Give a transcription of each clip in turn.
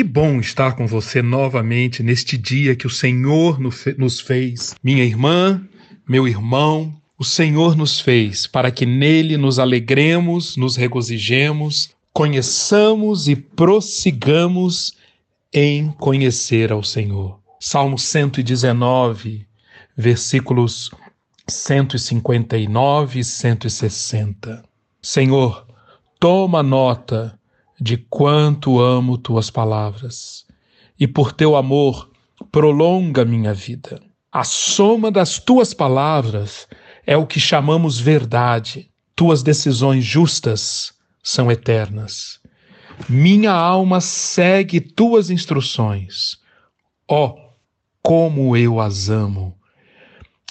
Que bom estar com você novamente neste dia que o Senhor nos fez. Minha irmã, meu irmão, o Senhor nos fez para que nele nos alegremos, nos regozijemos, conheçamos e prossigamos em conhecer ao Senhor. Salmo 119, versículos 159 e 160. Senhor, toma nota de quanto amo tuas palavras, e por teu amor prolonga minha vida. A soma das tuas palavras é o que chamamos verdade. Tuas decisões justas são eternas. Minha alma segue tuas instruções. Ó, oh, como eu as amo!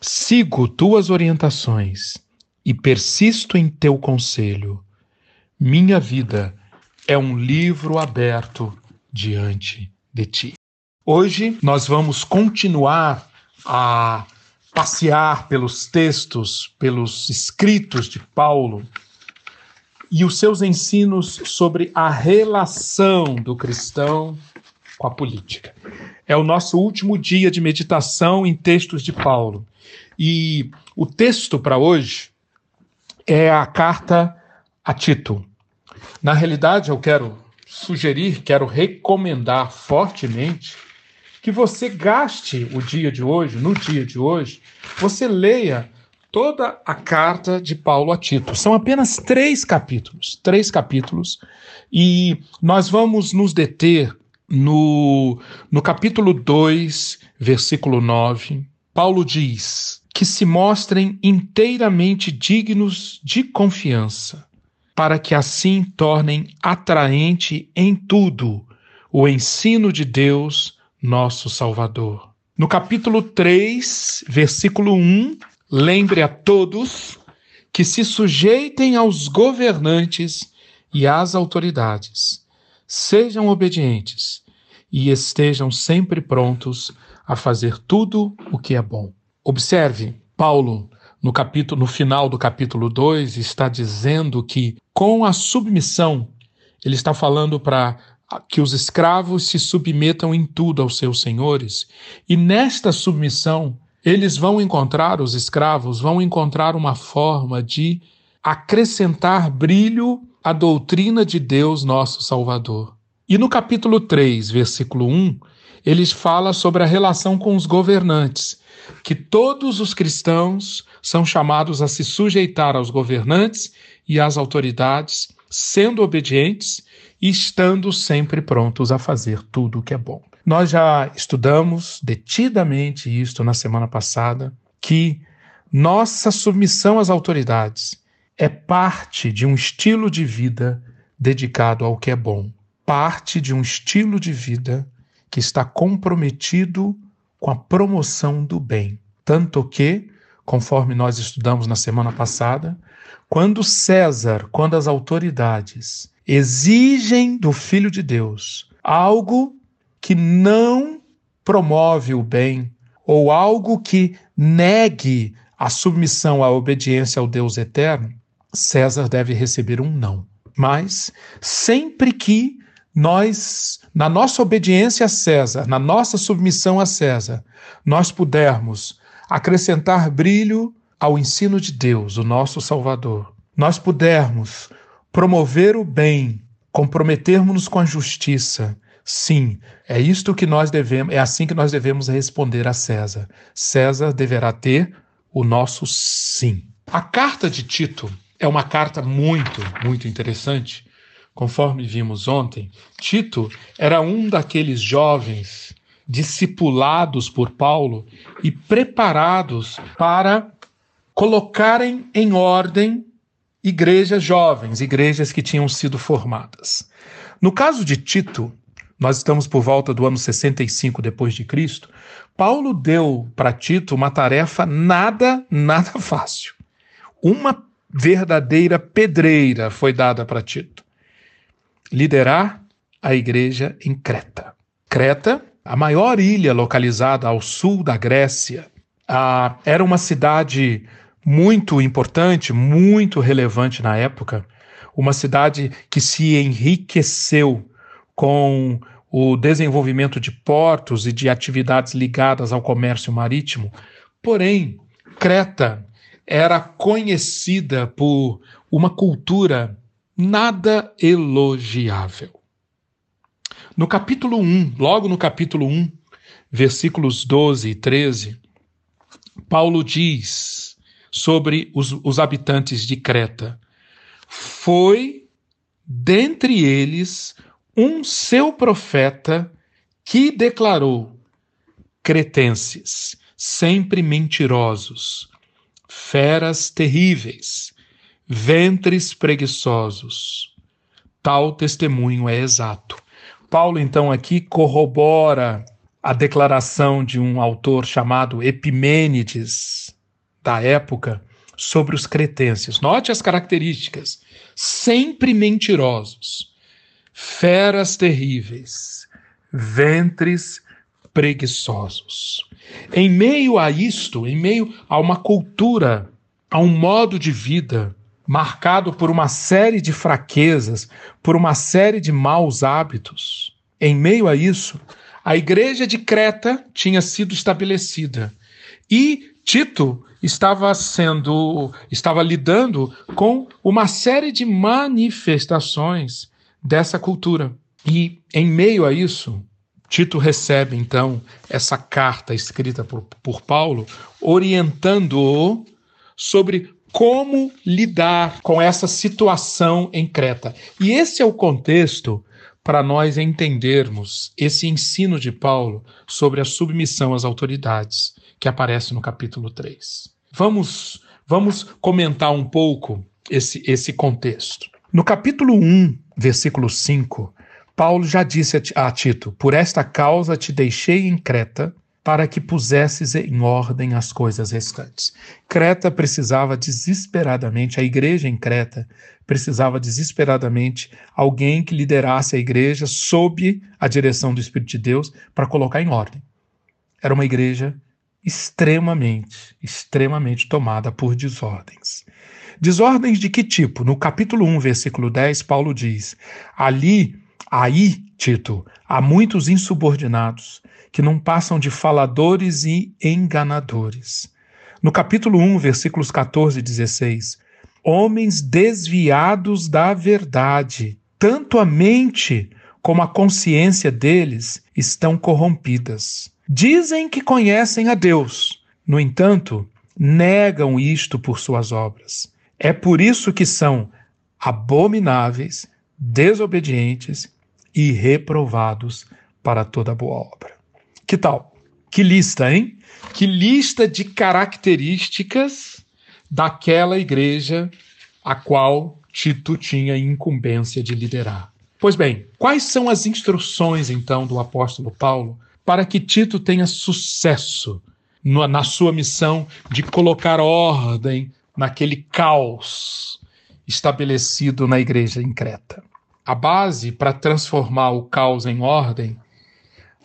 Sigo tuas orientações e persisto em teu conselho. Minha vida é um livro aberto diante de ti. Hoje nós vamos continuar a passear pelos textos, pelos escritos de Paulo e os seus ensinos sobre a relação do cristão com a política. É o nosso último dia de meditação em textos de Paulo. E o texto para hoje é a carta a Tito. Na realidade, eu quero sugerir, quero recomendar fortemente que você gaste o dia de hoje, no dia de hoje, você leia toda a carta de Paulo a Tito. São apenas três capítulos, três capítulos, e nós vamos nos deter no, no capítulo 2, versículo 9. Paulo diz que se mostrem inteiramente dignos de confiança para que assim tornem atraente em tudo o ensino de Deus, nosso Salvador. No capítulo 3, versículo 1, lembre a todos que se sujeitem aos governantes e às autoridades, sejam obedientes e estejam sempre prontos a fazer tudo o que é bom. Observe, Paulo no capítulo no final do capítulo 2 está dizendo que com a submissão. Ele está falando para que os escravos se submetam em tudo aos seus senhores, e nesta submissão eles vão encontrar os escravos vão encontrar uma forma de acrescentar brilho à doutrina de Deus nosso Salvador. E no capítulo 3, versículo 1, eles fala sobre a relação com os governantes que todos os cristãos são chamados a se sujeitar aos governantes e às autoridades, sendo obedientes e estando sempre prontos a fazer tudo o que é bom. Nós já estudamos detidamente isto na semana passada, que nossa submissão às autoridades é parte de um estilo de vida dedicado ao que é bom, parte de um estilo de vida que está comprometido com a promoção do bem. Tanto que, conforme nós estudamos na semana passada, quando César, quando as autoridades exigem do Filho de Deus algo que não promove o bem, ou algo que negue a submissão à obediência ao Deus eterno, César deve receber um não. Mas sempre que nós, na nossa obediência a César, na nossa submissão a César, nós pudermos acrescentar brilho ao ensino de Deus, o nosso Salvador, nós pudermos promover o bem, comprometermos-nos com a justiça, sim, é isto que nós devemos, é assim que nós devemos responder a César. César deverá ter o nosso sim. A carta de Tito é uma carta muito, muito interessante Conforme vimos ontem, Tito era um daqueles jovens discipulados por Paulo e preparados para colocarem em ordem igrejas jovens, igrejas que tinham sido formadas. No caso de Tito, nós estamos por volta do ano 65 depois de Cristo, Paulo deu para Tito uma tarefa nada, nada fácil. Uma verdadeira pedreira foi dada para Tito liderar a igreja em Creta. Creta, a maior ilha localizada ao sul da Grécia, a, era uma cidade muito importante, muito relevante na época, uma cidade que se enriqueceu com o desenvolvimento de portos e de atividades ligadas ao comércio marítimo. Porém, Creta era conhecida por uma cultura nada elogiável. No capítulo 1, logo no capítulo 1, versículos 12 e 13, Paulo diz sobre os, os habitantes de Creta: Foi dentre eles um seu profeta que declarou: Cretenses, sempre mentirosos, feras terríveis, ventres preguiçosos. Tal testemunho é exato. Paulo, então, aqui corrobora a declaração de um autor chamado Epimênides, da época, sobre os cretenses. Note as características: sempre mentirosos, feras terríveis, ventres preguiçosos. Em meio a isto, em meio a uma cultura, a um modo de vida marcado por uma série de fraquezas, por uma série de maus hábitos, em meio a isso, a igreja de Creta tinha sido estabelecida e Tito estava sendo, estava lidando com uma série de manifestações dessa cultura. E em meio a isso, Tito recebe então essa carta escrita por, por Paulo, orientando-o sobre como lidar com essa situação em Creta. E esse é o contexto para nós entendermos esse ensino de Paulo sobre a submissão às autoridades, que aparece no capítulo 3. Vamos, vamos comentar um pouco esse, esse contexto. No capítulo 1, versículo 5, Paulo já disse a Tito: Por esta causa te deixei em Creta, para que pusesses em ordem as coisas restantes. Creta precisava desesperadamente, a igreja em Creta precisava desesperadamente alguém que liderasse a igreja sob a direção do Espírito de Deus para colocar em ordem. Era uma igreja extremamente, extremamente tomada por desordens. Desordens de que tipo? No capítulo 1, versículo 10, Paulo diz: Ali, aí, Tito, há muitos insubordinados que não passam de faladores e enganadores. No capítulo 1, versículos 14 e 16, homens desviados da verdade, tanto a mente como a consciência deles estão corrompidas. Dizem que conhecem a Deus, no entanto, negam isto por suas obras. É por isso que são abomináveis, desobedientes e reprovados para toda boa obra. Que tal? Que lista, hein? Que lista de características daquela igreja a qual Tito tinha incumbência de liderar. Pois bem, quais são as instruções então do apóstolo Paulo para que Tito tenha sucesso na sua missão de colocar ordem naquele caos estabelecido na igreja em Creta? A base para transformar o caos em ordem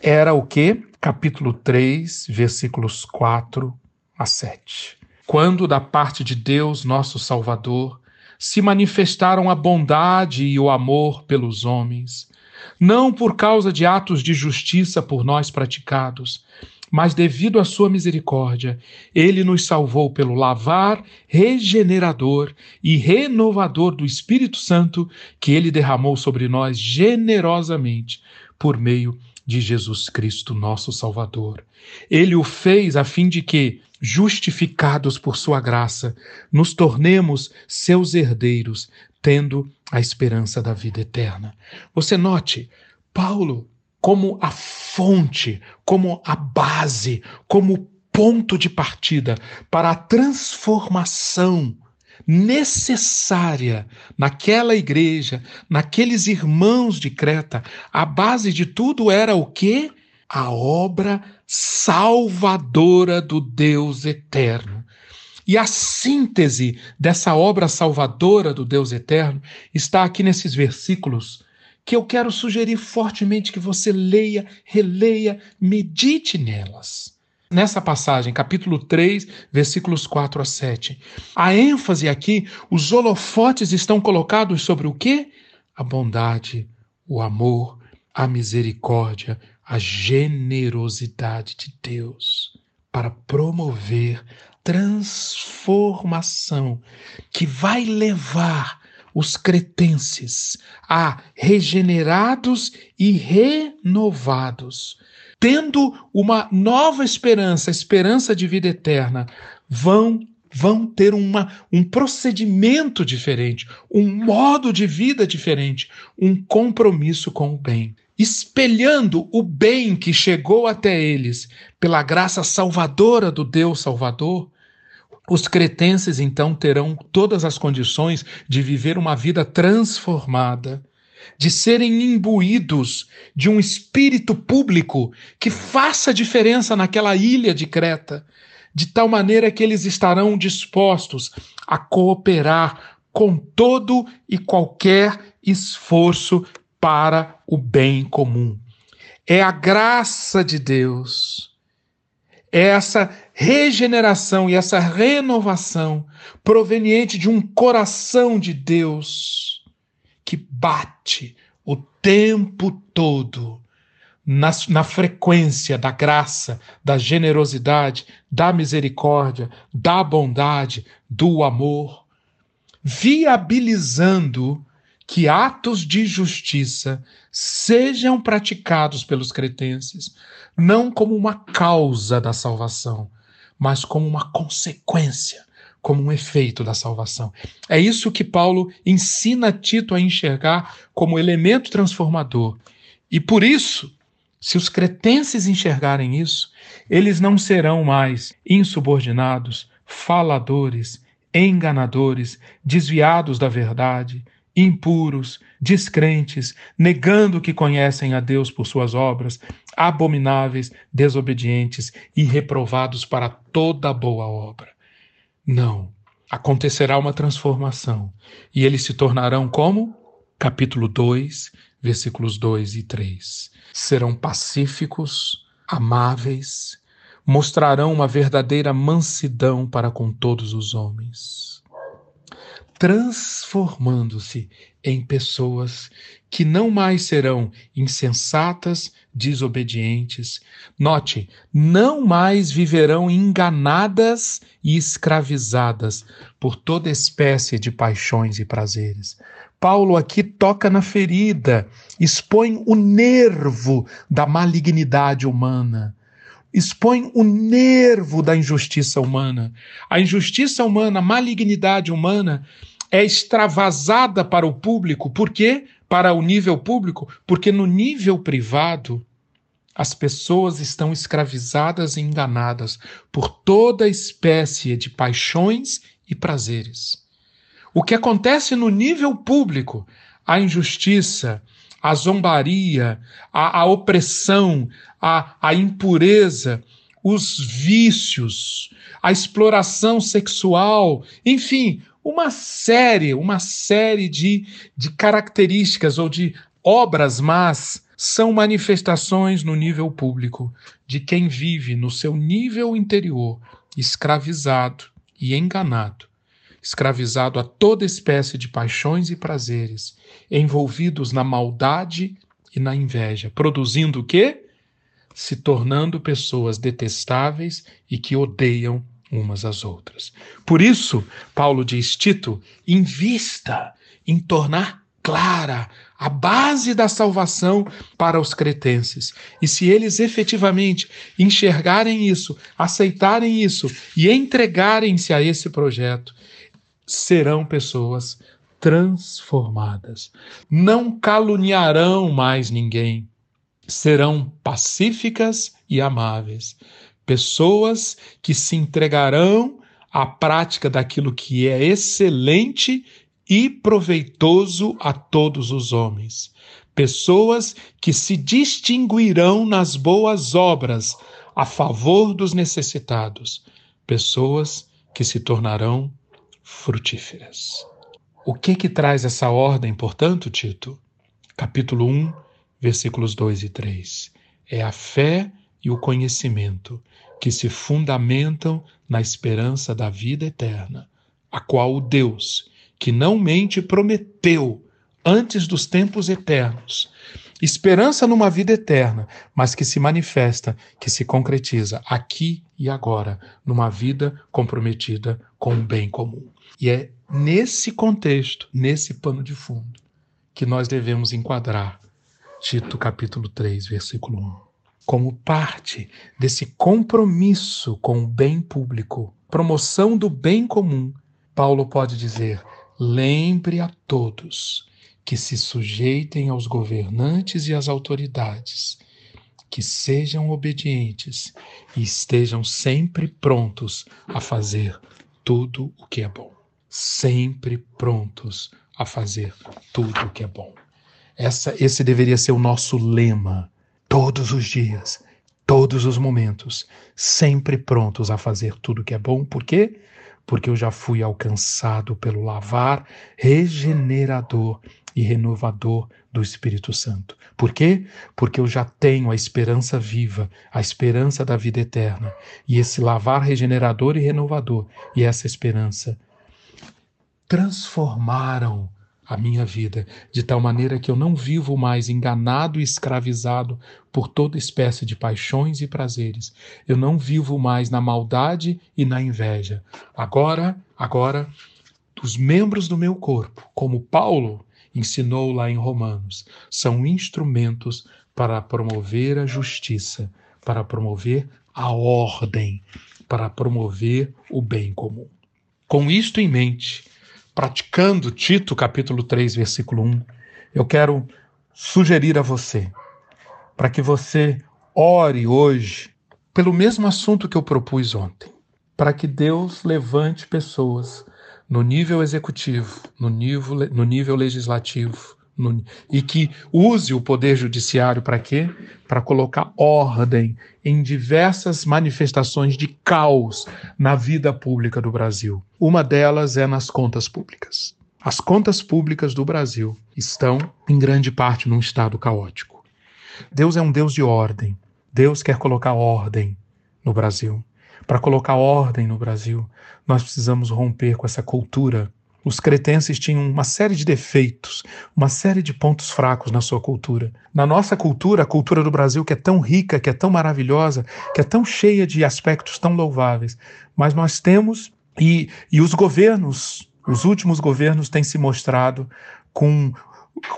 era o que? Capítulo 3, versículos 4 a 7. Quando da parte de Deus, nosso Salvador, se manifestaram a bondade e o amor pelos homens, não por causa de atos de justiça por nós praticados, mas devido à sua misericórdia, ele nos salvou pelo lavar regenerador e renovador do Espírito Santo que ele derramou sobre nós generosamente por meio de Jesus Cristo, nosso Salvador. Ele o fez a fim de que, justificados por sua graça, nos tornemos seus herdeiros, tendo a esperança da vida eterna. Você note, Paulo, como a fonte, como a base, como ponto de partida para a transformação necessária naquela igreja, naqueles irmãos de Creta, a base de tudo era o quê? A obra salvadora do Deus eterno. E a síntese dessa obra salvadora do Deus eterno está aqui nesses versículos que eu quero sugerir fortemente que você leia, releia, medite nelas nessa passagem, capítulo 3, versículos 4 a 7. A ênfase aqui, os holofotes estão colocados sobre o quê? A bondade, o amor a misericórdia, a generosidade de Deus para promover transformação que vai levar os cretenses a regenerados e renovados, tendo uma nova esperança, esperança de vida eterna, vão vão ter uma, um procedimento diferente, um modo de vida diferente, um compromisso com o bem. Espelhando o bem que chegou até eles pela graça salvadora do Deus Salvador, os cretenses então terão todas as condições de viver uma vida transformada, de serem imbuídos de um espírito público que faça diferença naquela ilha de Creta, de tal maneira que eles estarão dispostos a cooperar com todo e qualquer esforço para o bem comum. É a graça de Deus, é essa regeneração e essa renovação proveniente de um coração de Deus que bate o tempo todo na, na, frequência da graça, da generosidade, da misericórdia, da bondade, do amor, viabilizando que atos de justiça sejam praticados pelos cretenses, não como uma causa da salvação, mas como uma consequência, como um efeito da salvação. É isso que Paulo ensina Tito a enxergar como elemento transformador. E por isso, se os cretenses enxergarem isso, eles não serão mais insubordinados, faladores, enganadores, desviados da verdade, impuros, descrentes, negando que conhecem a Deus por suas obras, abomináveis, desobedientes e reprovados para toda boa obra. Não. Acontecerá uma transformação e eles se tornarão como? Capítulo 2, versículos 2 e 3. Serão pacíficos, amáveis, mostrarão uma verdadeira mansidão para com todos os homens transformando-se em pessoas que não mais serão insensatas, desobedientes. Note, não mais viverão enganadas e escravizadas por toda espécie de paixões e prazeres. Paulo aqui toca na ferida, expõe o nervo da malignidade humana expõe o nervo da injustiça humana. A injustiça humana, a malignidade humana é extravasada para o público. Por quê? Para o nível público? Porque no nível privado, as pessoas estão escravizadas e enganadas por toda espécie de paixões e prazeres. O que acontece no nível público, a injustiça, a zombaria, a, a opressão, a, a impureza, os vícios, a exploração sexual, enfim, uma série, uma série de, de características ou de obras más são manifestações no nível público de quem vive no seu nível interior escravizado e enganado, escravizado a toda espécie de paixões e prazeres, envolvidos na maldade e na inveja, produzindo o quê? Se tornando pessoas detestáveis e que odeiam umas às outras. Por isso, Paulo diz: Tito, invista em tornar clara a base da salvação para os cretenses. E se eles efetivamente enxergarem isso, aceitarem isso e entregarem-se a esse projeto, serão pessoas transformadas. Não caluniarão mais ninguém. Serão pacíficas e amáveis pessoas que se entregarão à prática daquilo que é excelente e proveitoso a todos os homens. Pessoas que se distinguirão nas boas obras a favor dos necessitados. Pessoas que se tornarão frutíferas. O que que traz essa ordem, portanto, Tito? Capítulo 1, versículos 2 e 3. É a fé e o conhecimento, que se fundamentam na esperança da vida eterna, a qual o Deus, que não mente, prometeu antes dos tempos eternos, esperança numa vida eterna, mas que se manifesta, que se concretiza aqui e agora, numa vida comprometida com o bem comum. E é nesse contexto, nesse pano de fundo, que nós devemos enquadrar Tito capítulo 3, versículo 1. Como parte desse compromisso com o bem público, promoção do bem comum, Paulo pode dizer: lembre a todos que se sujeitem aos governantes e às autoridades, que sejam obedientes e estejam sempre prontos a fazer tudo o que é bom. Sempre prontos a fazer tudo o que é bom. Essa, esse deveria ser o nosso lema todos os dias, todos os momentos, sempre prontos a fazer tudo que é bom. Por quê? Porque eu já fui alcançado pelo lavar regenerador e renovador do Espírito Santo. Por quê? Porque eu já tenho a esperança viva, a esperança da vida eterna. E esse lavar regenerador e renovador e essa esperança transformaram a minha vida, de tal maneira que eu não vivo mais enganado e escravizado por toda espécie de paixões e prazeres. Eu não vivo mais na maldade e na inveja. Agora, agora, os membros do meu corpo, como Paulo ensinou lá em Romanos, são instrumentos para promover a justiça, para promover a ordem, para promover o bem comum. Com isto em mente, praticando Tito capítulo 3, versículo 1, eu quero sugerir a você para que você ore hoje pelo mesmo assunto que eu propus ontem, para que Deus levante pessoas no nível executivo, no nível, no nível legislativo, e que use o poder judiciário para quê? Para colocar ordem em diversas manifestações de caos na vida pública do Brasil. Uma delas é nas contas públicas. As contas públicas do Brasil estão, em grande parte, num estado caótico. Deus é um Deus de ordem. Deus quer colocar ordem no Brasil. Para colocar ordem no Brasil, nós precisamos romper com essa cultura os cretenses tinham uma série de defeitos, uma série de pontos fracos na sua cultura. Na nossa cultura, a cultura do Brasil, que é tão rica, que é tão maravilhosa, que é tão cheia de aspectos tão louváveis, mas nós temos, e, e os governos, os últimos governos têm se mostrado com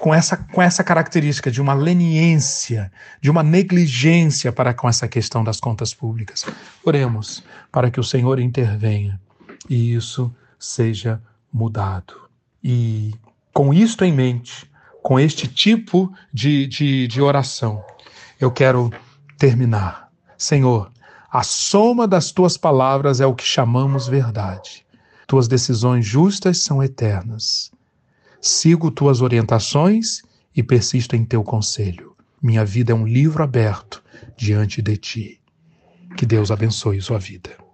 com essa, com essa característica de uma leniência, de uma negligência para com essa questão das contas públicas. Oremos para que o Senhor intervenha e isso seja mudado. E com isto em mente, com este tipo de, de, de oração, eu quero terminar. Senhor, a soma das tuas palavras é o que chamamos verdade. Tuas decisões justas são eternas. Sigo tuas orientações e persisto em teu conselho. Minha vida é um livro aberto diante de ti. Que Deus abençoe sua vida.